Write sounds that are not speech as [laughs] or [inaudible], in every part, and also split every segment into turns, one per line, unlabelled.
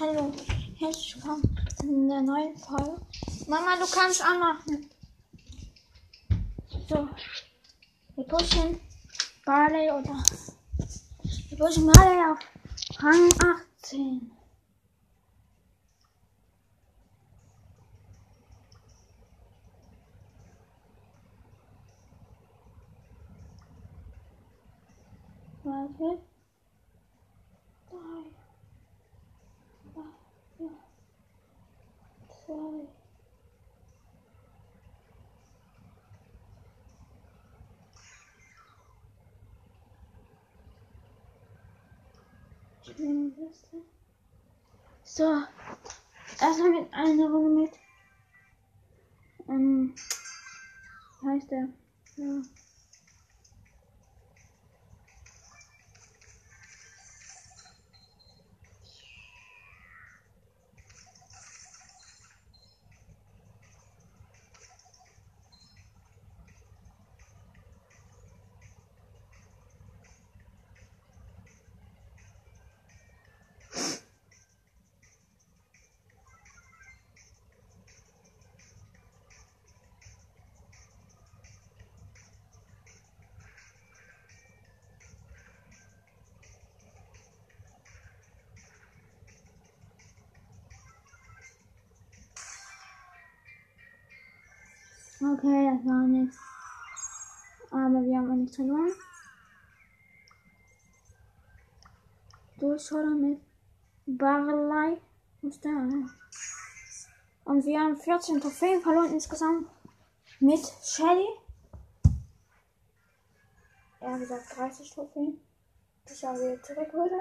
Hallo, herzlich willkommen in der neuen Folge. Mama, du kannst anmachen. So, wir pushen Barley oder wir pushen Barley auf Rang 18. Warte. Drei. Vier. Zwei. Liste. So, erstmal mit einer Runde mit. Ähm, heißt der? Ja. Okay, das war nichts. Aber wir haben auch nichts verloren. Durchschaller mit Barley. Ist der? Und wir haben 14 Trophäen verloren insgesamt mit Shelly. Er hat gesagt 30 Trophäen. Ich habe wieder zurück würde.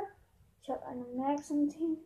Ich habe einen Max im Team.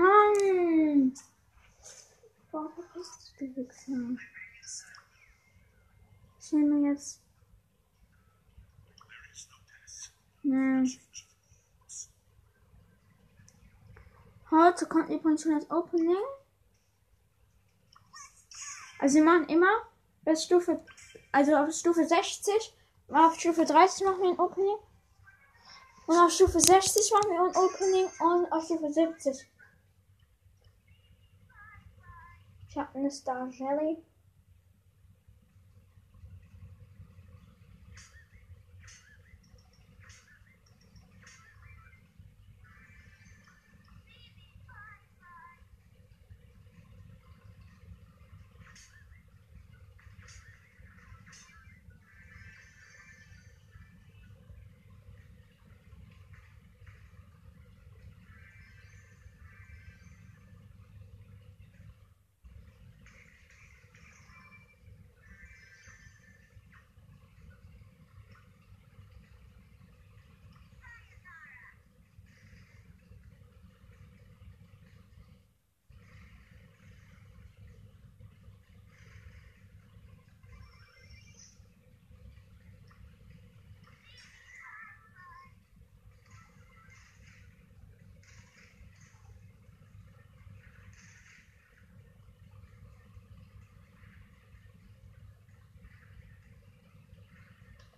Mann! Warum verpisst du Wichser? Ich nehme jetzt. Nee. Heute kommt übrigens schon das Opening. Also wir machen immer bis Stufe, also auf Stufe 60, auf Stufe 30 machen wir ein Opening. Und auf Stufe 60 machen wir ein Opening und auf Stufe 70. Ich habe eine Star Jelly.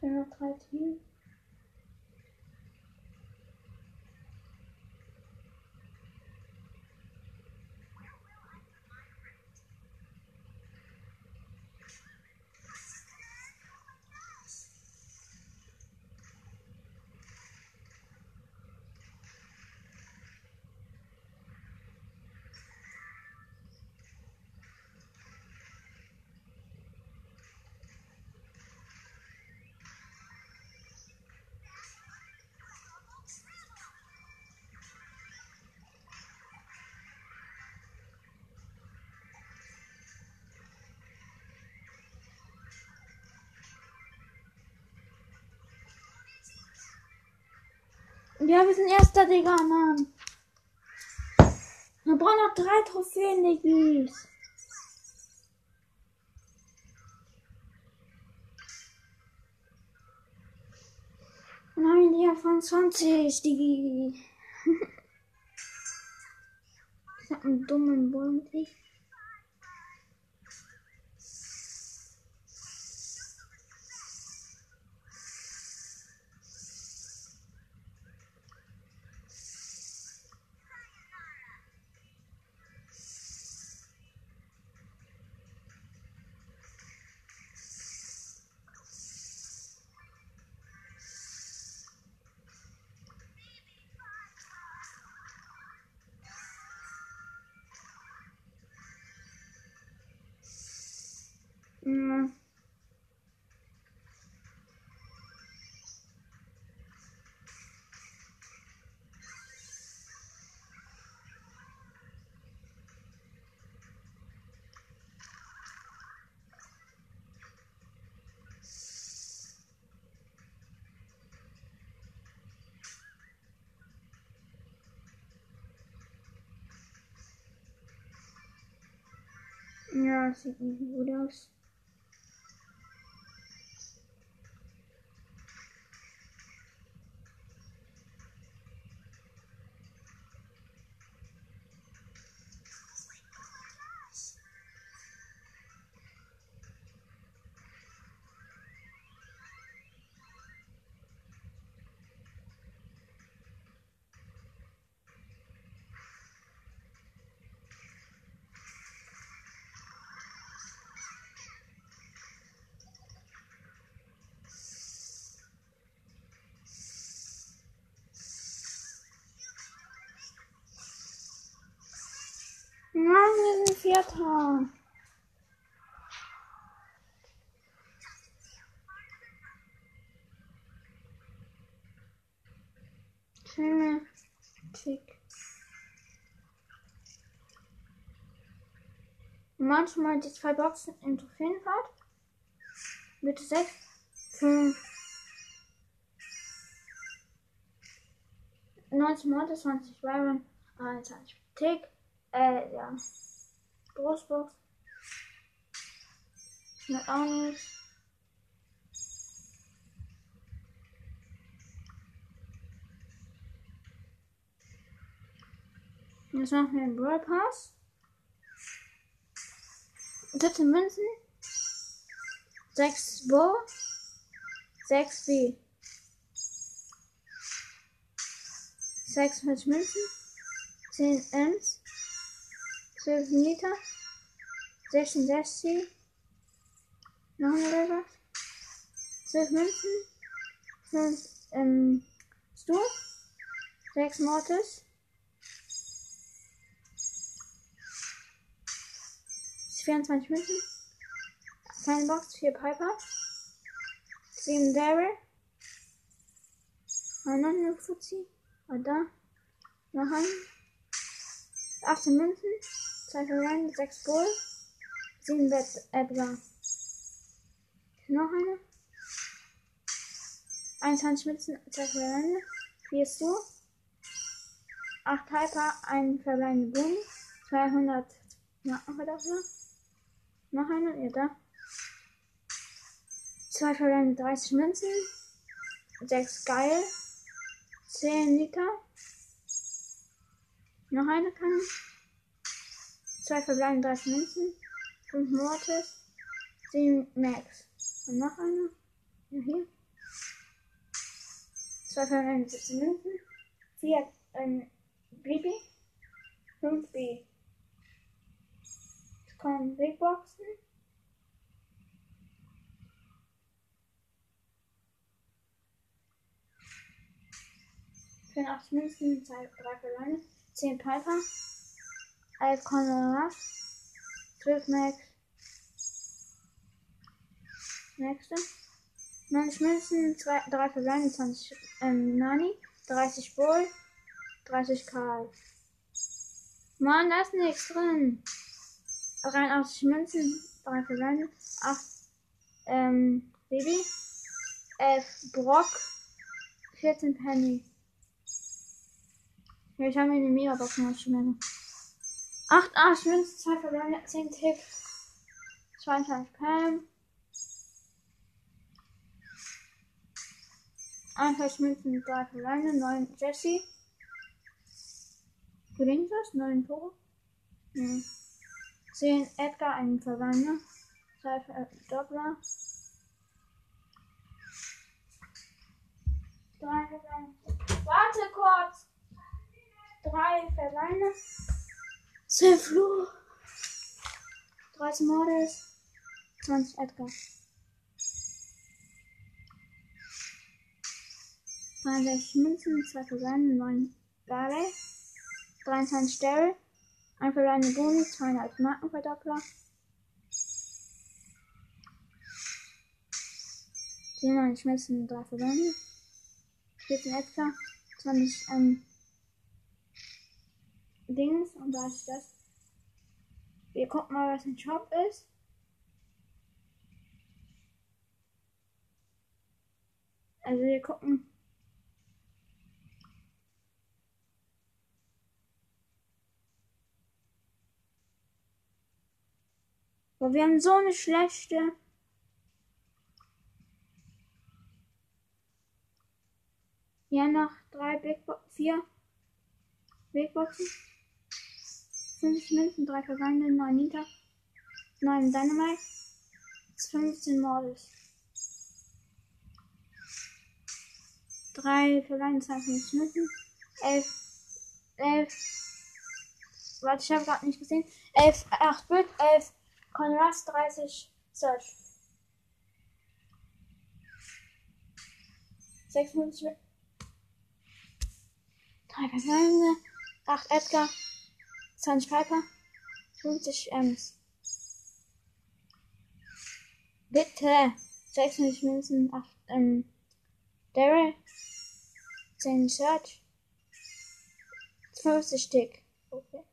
Nur noch Ja, wir sind erster, Digga, Mann. Wir brauchen noch drei Trophäen, Diggis. Nein, die von 20, Diggi. ich hab einen dummen Bounty. Ja. Ja, das sieht nicht gut aus. Vierter. Schöne Tick. Manchmal die zwei Boxen im Trophäenfahrt. Bitte 6, 5, 19 Monate, 20 Byron, 21 Tick. Äh, ja. Brustbox. Schmeckt auch nicht. Jetzt machen wir den Brawl Pass. 17 Münzen. 6 Bo. 6 B. 6 Münzen. 10 Ms. 12 Meter. 66. Noch ein Lever. 12 Münzen. 5 ähm, Stu. 6 Mortis. 24 Münzen. Keine Box, 4 Piper. 7 Daryl. Und noch eine Fuzzi. Und da. Noch ein. 18 Münzen. 2 Verwandte, 6 Bull. 7 Bett Edgar. Noch eine. 21 Münzen, 2 Verwandte. 4 Stu. 8 Hyper, 1 verbleibende Boom. 200 Marken dafür. Noch eine, ja da. Zwei verbleibende 30 Münzen. 6 geil. 10 Liter. Noch eine kann. Zwei verbleibende 30 Münzen. 5 Mortis. 7 Max. Und noch eine. Ja, hier. Zwei verbleibende 17 Münzen. 4 ähm, Bibi. 5 B. Es kommen Big Boxen. Für 8 Münzen, 2, 3 Verleine, 10 Piper, 11 Conor 12 Max. Nächste. 90 Münzen, 2, 3 Verleine, 20 ähm, Nani, 30 Bull, 30 Karl. Mann, da ist nichts drin. 83 Münzen, 3 Verbände, 8 ähm, Baby, 11 Brock, 14 Penny. Ja, ich habe mir eine Megabox ausgeschmissen. 8 Arsch, Münzen, 2 verbleibende, 10 Tick, 22 Pam. 41 Münzen, 3 verbleibende, 9 Jesse. Gelingt das? 9 Tore? Hm. 10 Edgar, ein verbleibender. 2 Doppler. 3 verbleibende. Warte kurz! 3 verbleibende. 10 Fluch. 13 Mordes. 20 Edgar. 63 Münzen, 2 verbleibende, 9 Barley. 23 Daryl. Ein verbleibende Boni, 200 Markenverdoppler. 97 Münzen, 3 verbleibende. 14 Edgar. 20 ähm, Dings und da ist das. Wir gucken mal, was ein Shop ist. Also wir gucken. Boah, wir haben so eine schlechte. Ja, noch drei Big Bo vier Big Boxen. 5 Münzen, 3 vergangene, 9 Nita, 9 Dynamite, 15 Mordes. 3 vergangene, 22 Münzen, 11, 11, warte, ich habe gerade nicht gesehen, 11, 8 Bit, 11 Conras, 30 Search. 56 3 vergangene, 8 Edgar, 20 Piper, 50 Ms. Bitte 96 Münzen, 8 ähm, Daryl, 10 Search, 50 Stick. Okay.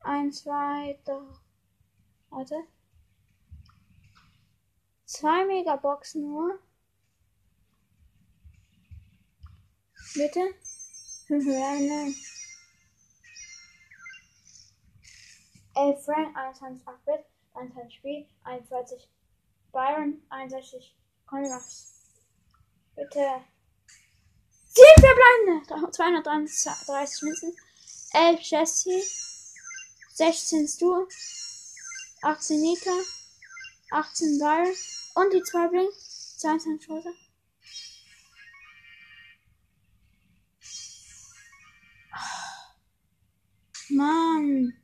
1, 2, 3, warte. 2 Megaboxen nur. Bitte? [laughs] Nein. 11 Frank, 21 8-Bit, 21 Spiel, 41 Byron, 61 Conrads. Bitte. 10 verbleibende! 230 Münzen, 11 Jesse, 16 Stu, 18 Nika, 18 Byron und die 2 Blink, 22 Rosa. Mann.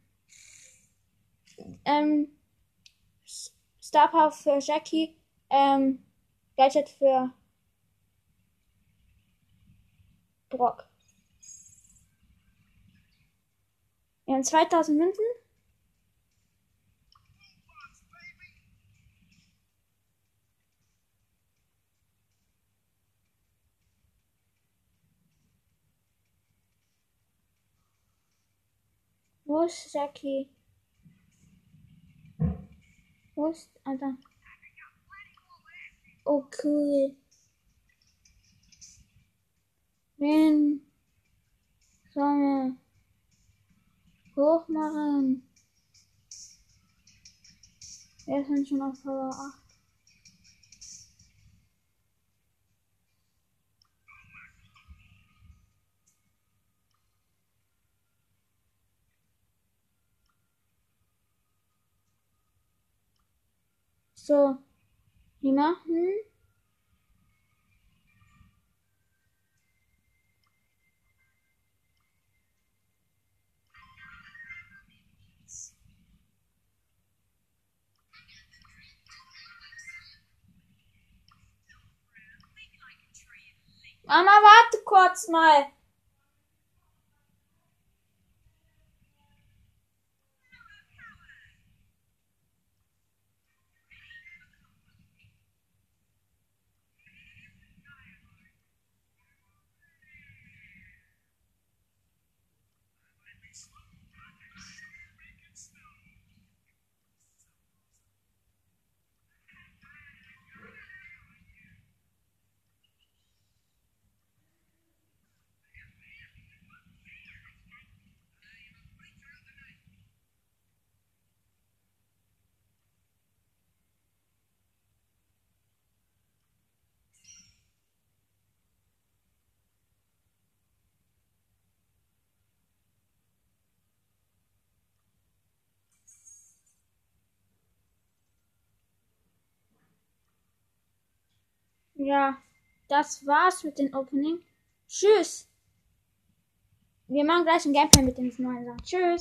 Ähm, Star Power für Jackie. Ähm, Gadget für Brock. Wir haben 2000 Münzen. Wo ist Jackie? Wo ist? Oh, cool. Wen sollen wir hoch machen? Wir sind schon auf Power 8. So, wir machen Mama, warte kurz mal. Ja, das war's mit dem Opening. Tschüss. Wir machen gleich ein Gameplay mit den neuen. Tschüss.